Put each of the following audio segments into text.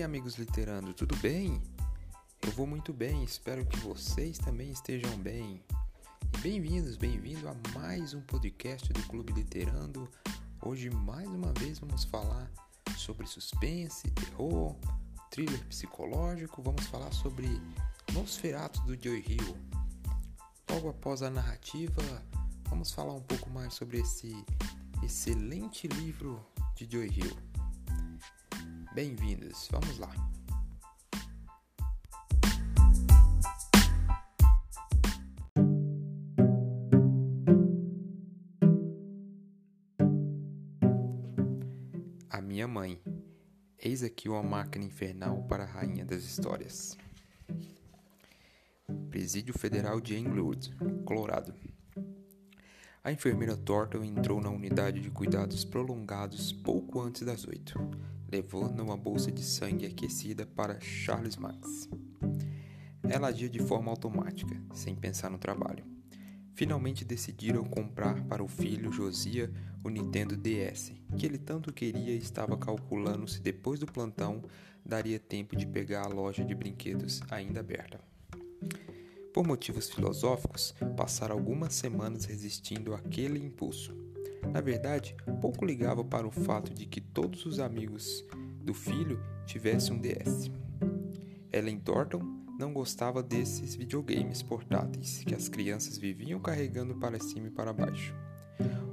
aí, amigos literando, tudo bem? Eu vou muito bem, espero que vocês também estejam bem. Bem-vindos, bem-vindo a mais um podcast do Clube Literando. Hoje, mais uma vez, vamos falar sobre suspense, terror, thriller psicológico. Vamos falar sobre Nosferatu do Joy Hill. Logo após a narrativa, vamos falar um pouco mais sobre esse excelente livro de Joy Hill. Bem-vindos, vamos lá. A minha mãe. Eis aqui uma máquina infernal para a rainha das histórias. Presídio Federal de Englewood, Colorado. A enfermeira Thornton entrou na unidade de cuidados prolongados pouco antes das oito, levando uma bolsa de sangue aquecida para Charles Max. Ela agia de forma automática, sem pensar no trabalho. Finalmente decidiram comprar para o filho Josia o Nintendo DS, que ele tanto queria e estava calculando se depois do plantão daria tempo de pegar a loja de brinquedos ainda aberta. Por motivos filosóficos, passaram algumas semanas resistindo àquele impulso. Na verdade, pouco ligava para o fato de que todos os amigos do filho tivessem um DS. Ellen Thornton não gostava desses videogames portáteis que as crianças viviam carregando para cima e para baixo.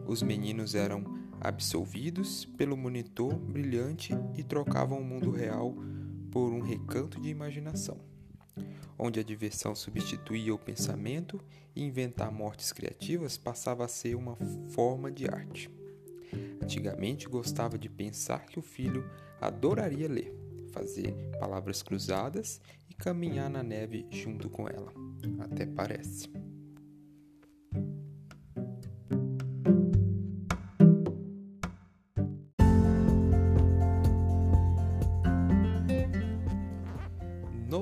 Os meninos eram absolvidos pelo monitor brilhante e trocavam o mundo real por um recanto de imaginação onde a diversão substituía o pensamento e inventar mortes criativas passava a ser uma forma de arte. Antigamente gostava de pensar que o filho adoraria ler, fazer palavras cruzadas e caminhar na neve junto com ela. Até parece.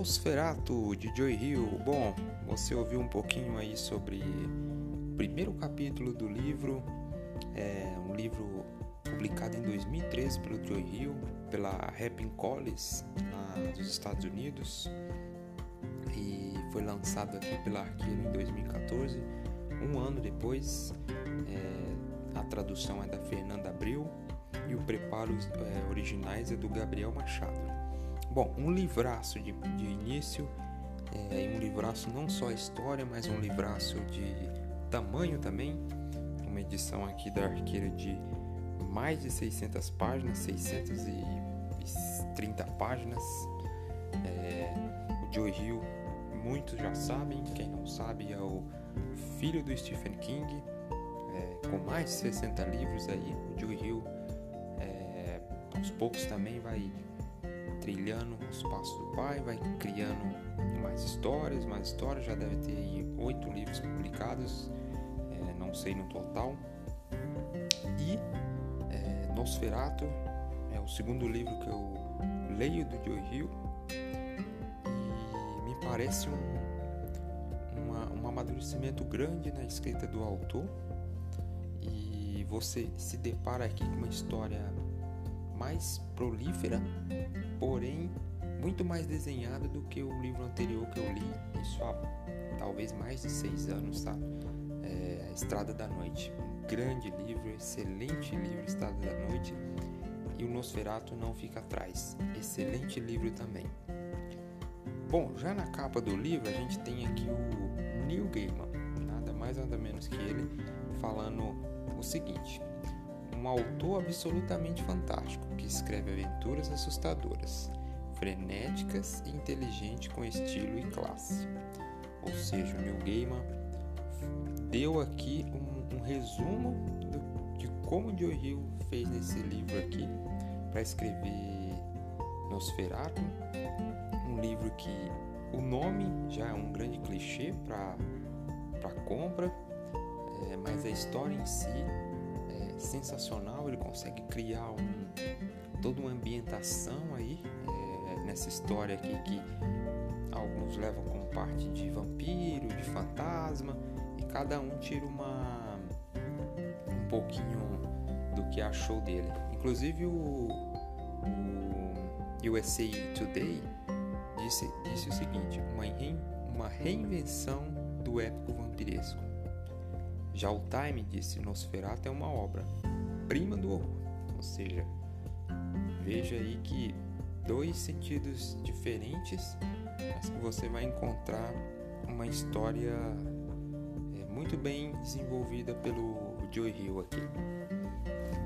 Nosferatu de Joy Hill. Bom, você ouviu um pouquinho aí sobre o primeiro capítulo do livro, é um livro publicado em 2013 pelo Joy Hill, pela Rapping Collins, dos Estados Unidos, e foi lançado aqui pela Arqueiro em 2014. Um ano depois, é, a tradução é da Fernanda Abreu e o preparo é, originais é do Gabriel Machado. Bom, um livraço de, de início, é, um livraço não só história, mas um livraço de tamanho também. Uma edição aqui da Arqueira de mais de 600 páginas, 630 páginas. É, o Joe Hill, muitos já sabem, quem não sabe é o filho do Stephen King, é, com mais de 60 livros aí. O Joe Hill, é, aos poucos também vai trilhando os passos do pai, vai criando mais histórias, mais histórias, já deve ter oito livros publicados, é, não sei no total. E é, é o segundo livro que eu leio do Joe Hill e me parece um, uma, um amadurecimento grande na escrita do autor e você se depara aqui com uma história mais prolífera, porém muito mais desenhada do que o livro anterior que eu li, isso há talvez mais de seis anos, tá? É, Estrada da Noite, um grande livro, excelente livro, Estrada da Noite, e o Nosferatu não fica atrás, excelente livro também. Bom, já na capa do livro a gente tem aqui o Neil Gaiman, nada mais nada menos que ele, falando o seguinte: um autor absolutamente fantástico que escreve aventuras assustadoras, frenéticas e inteligente com estilo e classe. Ou seja, o Neil Gaiman deu aqui um, um resumo do, de como Joe Hill fez nesse livro aqui para escrever Nosferatu, um livro que o nome já é um grande clichê para compra, é, mas a história em si sensacional, ele consegue criar um, toda uma ambientação aí é, nessa história aqui que alguns levam como parte de vampiro, de fantasma, e cada um tira uma um pouquinho do que achou dele. Inclusive o, o USA Today disse, disse o seguinte: uma, rein, uma reinvenção do épico vampiresco. Já o Time disse: Nosferatu é uma obra prima do horror. Ou seja, veja aí que dois sentidos diferentes, mas que você vai encontrar uma história é, muito bem desenvolvida pelo Joe Hill aqui.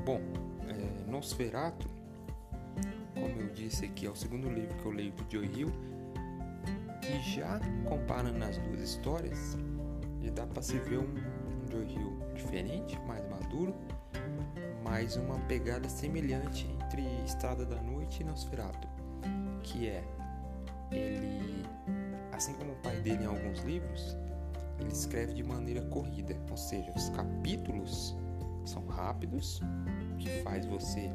Bom, é, Nosferatu, como eu disse aqui, é o segundo livro que eu leio do Joe Hill, que já comparando as duas histórias, já dá para se ver um Joe Hill diferente, mais maduro, mas uma pegada semelhante entre Estrada da Noite e Nosferatu, que é ele, assim como o pai dele em alguns livros, ele escreve de maneira corrida, ou seja, os capítulos são rápidos, que faz você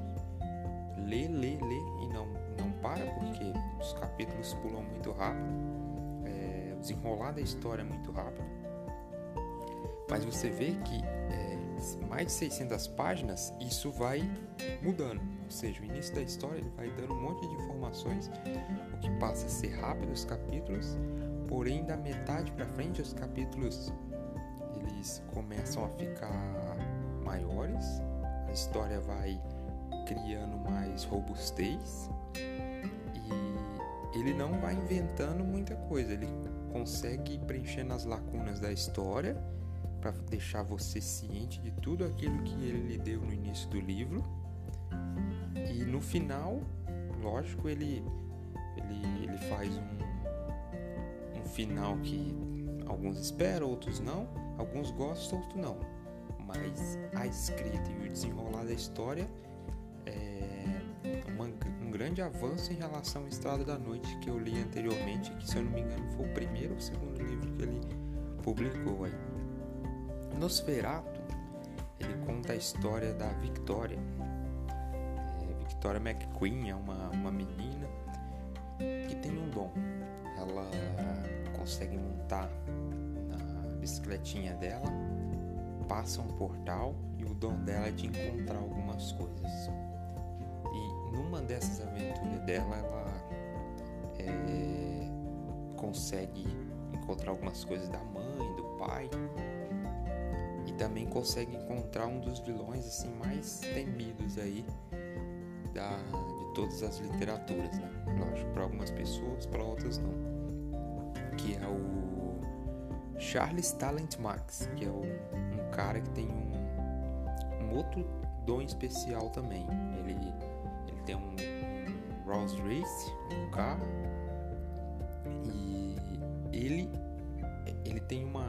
ler, ler, ler e não, não para, porque os capítulos pulam muito rápido, é, o desenrolar da história é muito rápido, mas você vê que é, mais de 600 páginas, isso vai mudando, ou seja, o início da história ele vai dando um monte de informações, o que passa a ser rápido os capítulos, Porém, da metade para frente, os capítulos eles começam a ficar maiores, a história vai criando mais robustez e ele não vai inventando muita coisa, ele consegue preencher nas lacunas da história para deixar você ciente de tudo aquilo que ele lhe deu no início do livro. E no final, lógico, ele ele, ele faz um final que alguns esperam, outros não, alguns gostam, outros não. Mas a escrita e o desenrolar da história é uma, um grande avanço em relação à Estrada da Noite que eu li anteriormente, que se eu não me engano foi o primeiro ou segundo livro que ele publicou aí. Nosferatu, ele conta a história da Victoria. É, Victoria McQueen é uma, uma menina que tem um dom. Ela consegue montar na bicicletinha dela, passa um portal e o dom dela é de encontrar algumas coisas. E numa dessas aventuras dela, ela é, consegue encontrar algumas coisas da mãe, do pai também consegue encontrar um dos vilões assim mais temidos aí da, de todas as literaturas, né? Lógico, para algumas pessoas, para outras não que é o Charles Talent Max, que é o, um cara que tem um, um outro dom especial também. Ele, ele tem um Rolls Royce, um carro, e ele, ele tem uma,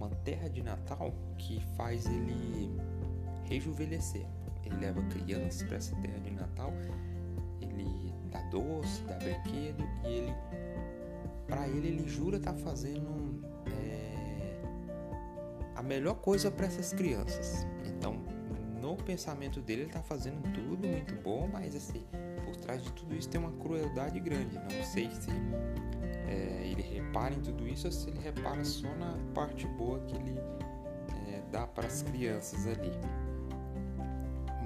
uma terra de Natal que faz ele rejuvenescer. Ele leva crianças para essa terra de Natal, ele dá doce, dá brinquedo e ele para ele, ele jura estar tá fazendo é, a melhor coisa para essas crianças. Então, no pensamento dele, ele está fazendo tudo muito bom, mas assim, por trás de tudo isso tem uma crueldade grande. Não sei se é, ele repara em tudo isso ou se ele repara só na parte boa que ele é, dá para as crianças ali.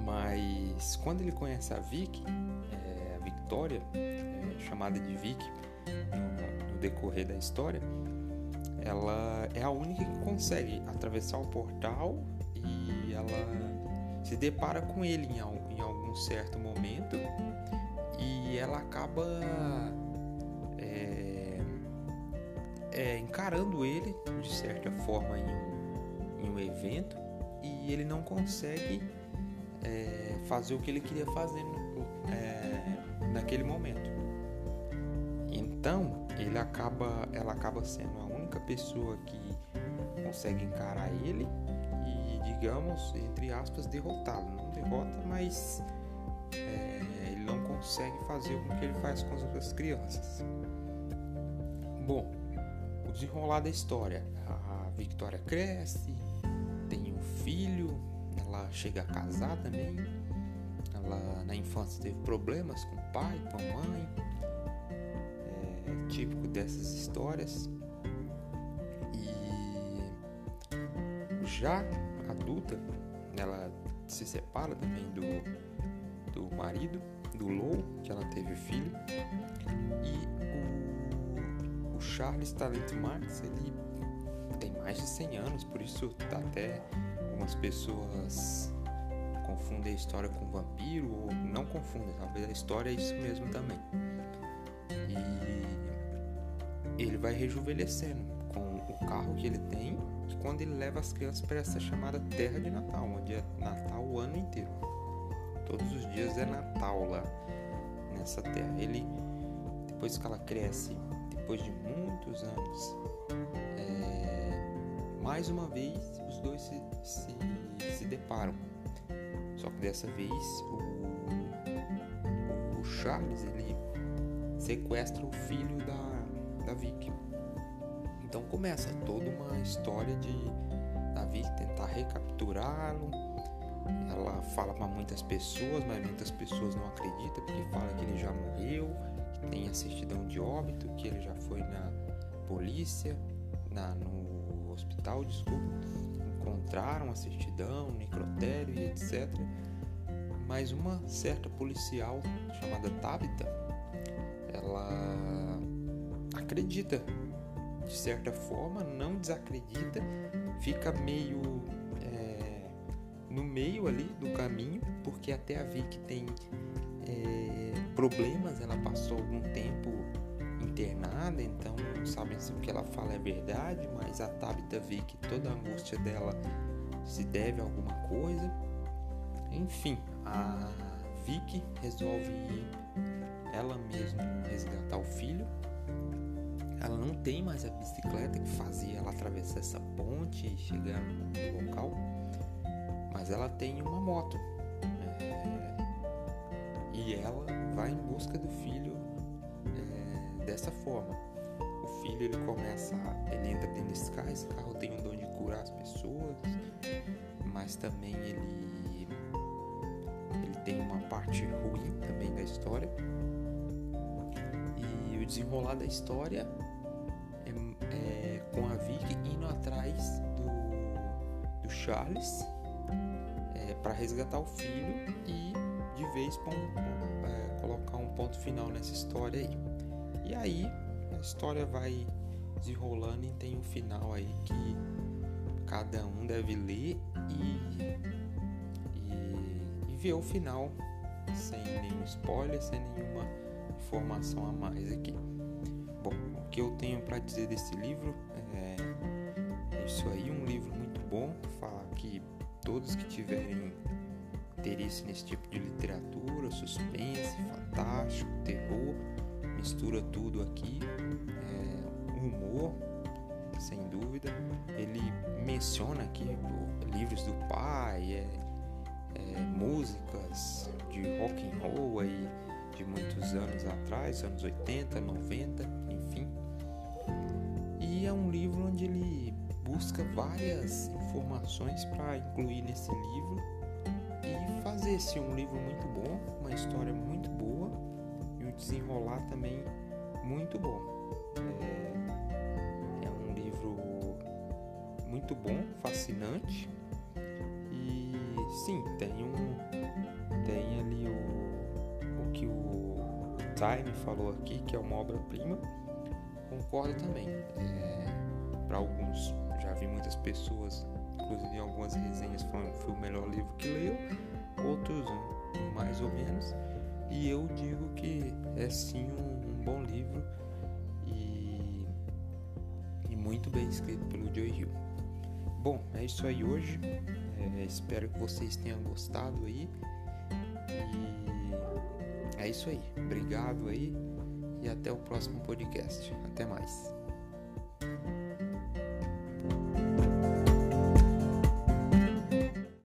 Mas quando ele conhece a Vicky, é, a Victoria, é, chamada de Vicky, no decorrer da história, ela é a única que consegue atravessar o portal e ela se depara com ele em, em algum certo momento e ela acaba é, encarando ele de certa forma em um, em um evento e ele não consegue é, fazer o que ele queria fazer no, é, naquele momento. Então, ele acaba, ela acaba sendo a única pessoa que consegue encarar ele e, digamos, entre aspas, derrotá-lo. Não derrota, mas é, ele não consegue fazer o que ele faz com as outras crianças. Bom, desenrolar da história. A Victoria cresce, tem um filho, ela chega a casar também. Ela na infância teve problemas com o pai, com a mãe típico dessas histórias. E já adulta, ela se separa também do, do marido do Lou, que ela teve filho, e Charles Talent Max, ele tem mais de 100 anos, por isso até algumas pessoas confundem a história com vampiro, ou não confundem, talvez a história é isso mesmo também. E ele vai rejuvenescendo com o carro que ele tem e quando ele leva as crianças para essa chamada Terra de Natal, onde é Natal o ano inteiro. Todos os dias é Natal lá nessa terra. Ele, depois que ela cresce, depois de muitos anos, é, mais uma vez os dois se, se, se deparam. Só que dessa vez o, o Charles ele sequestra o filho da, da Vicky. Então começa toda uma história de da Vicky tentar recapturá-lo ela fala para muitas pessoas, mas muitas pessoas não acreditam porque fala que ele já morreu, tem a certidão de óbito, que ele já foi na polícia, na, no hospital, desculpa, encontraram a certidão, necrotério e etc. Mas uma certa policial chamada Tabitha, ela acredita de certa forma, não desacredita, fica meio no meio ali do caminho, porque até a Vicky tem é, problemas, ela passou algum tempo internada, então não sabem se o que ela fala é verdade, mas a Tabitha vê que toda a angústia dela se deve a alguma coisa. Enfim, a Vicky resolve ir ela mesma resgatar o filho. Ela não tem mais a bicicleta que fazia ela atravessar essa ponte e chegar no local mas ela tem uma moto. É, e ela vai em busca do filho é, dessa forma. O filho ele começa, ele entra dentro desse carro, esse carro tem um dom de curar as pessoas, mas também ele ele tem uma parte ruim também da história. E o desenrolar da história é, é com a Vicky indo atrás do, do Charles para resgatar o filho e de vez bom, é, colocar um ponto final nessa história aí. E aí a história vai desenrolando e tem um final aí que cada um deve ler e, e, e ver o final sem nenhum spoiler, sem nenhuma informação a mais aqui. Bom, o que eu tenho para dizer desse livro é isso aí, um livro muito bom, fala que todos que tiverem interesse nesse tipo de literatura, suspense, fantástico, terror, mistura tudo aqui, é, humor, sem dúvida. Ele menciona aqui livros do pai, é, é, músicas de rock and roll aí de muitos anos atrás, anos 80, 90, enfim. E é um livro onde ele busca várias informações para incluir nesse livro fazer esse um livro muito bom, uma história muito boa e o desenrolar também muito bom. É, é um livro muito bom, fascinante e sim tem um tem ali o, o que o Time falou aqui que é uma obra-prima concordo também. É, para alguns já vi muitas pessoas, inclusive algumas resenhas falando que foi o melhor livro que leu, outros mais ou menos, e eu digo que é sim um, um bom livro e, e, muito bem escrito pelo Joe Hill. Bom, é isso aí hoje. É, espero que vocês tenham gostado aí. E é isso aí. Obrigado aí e até o próximo podcast. Até mais.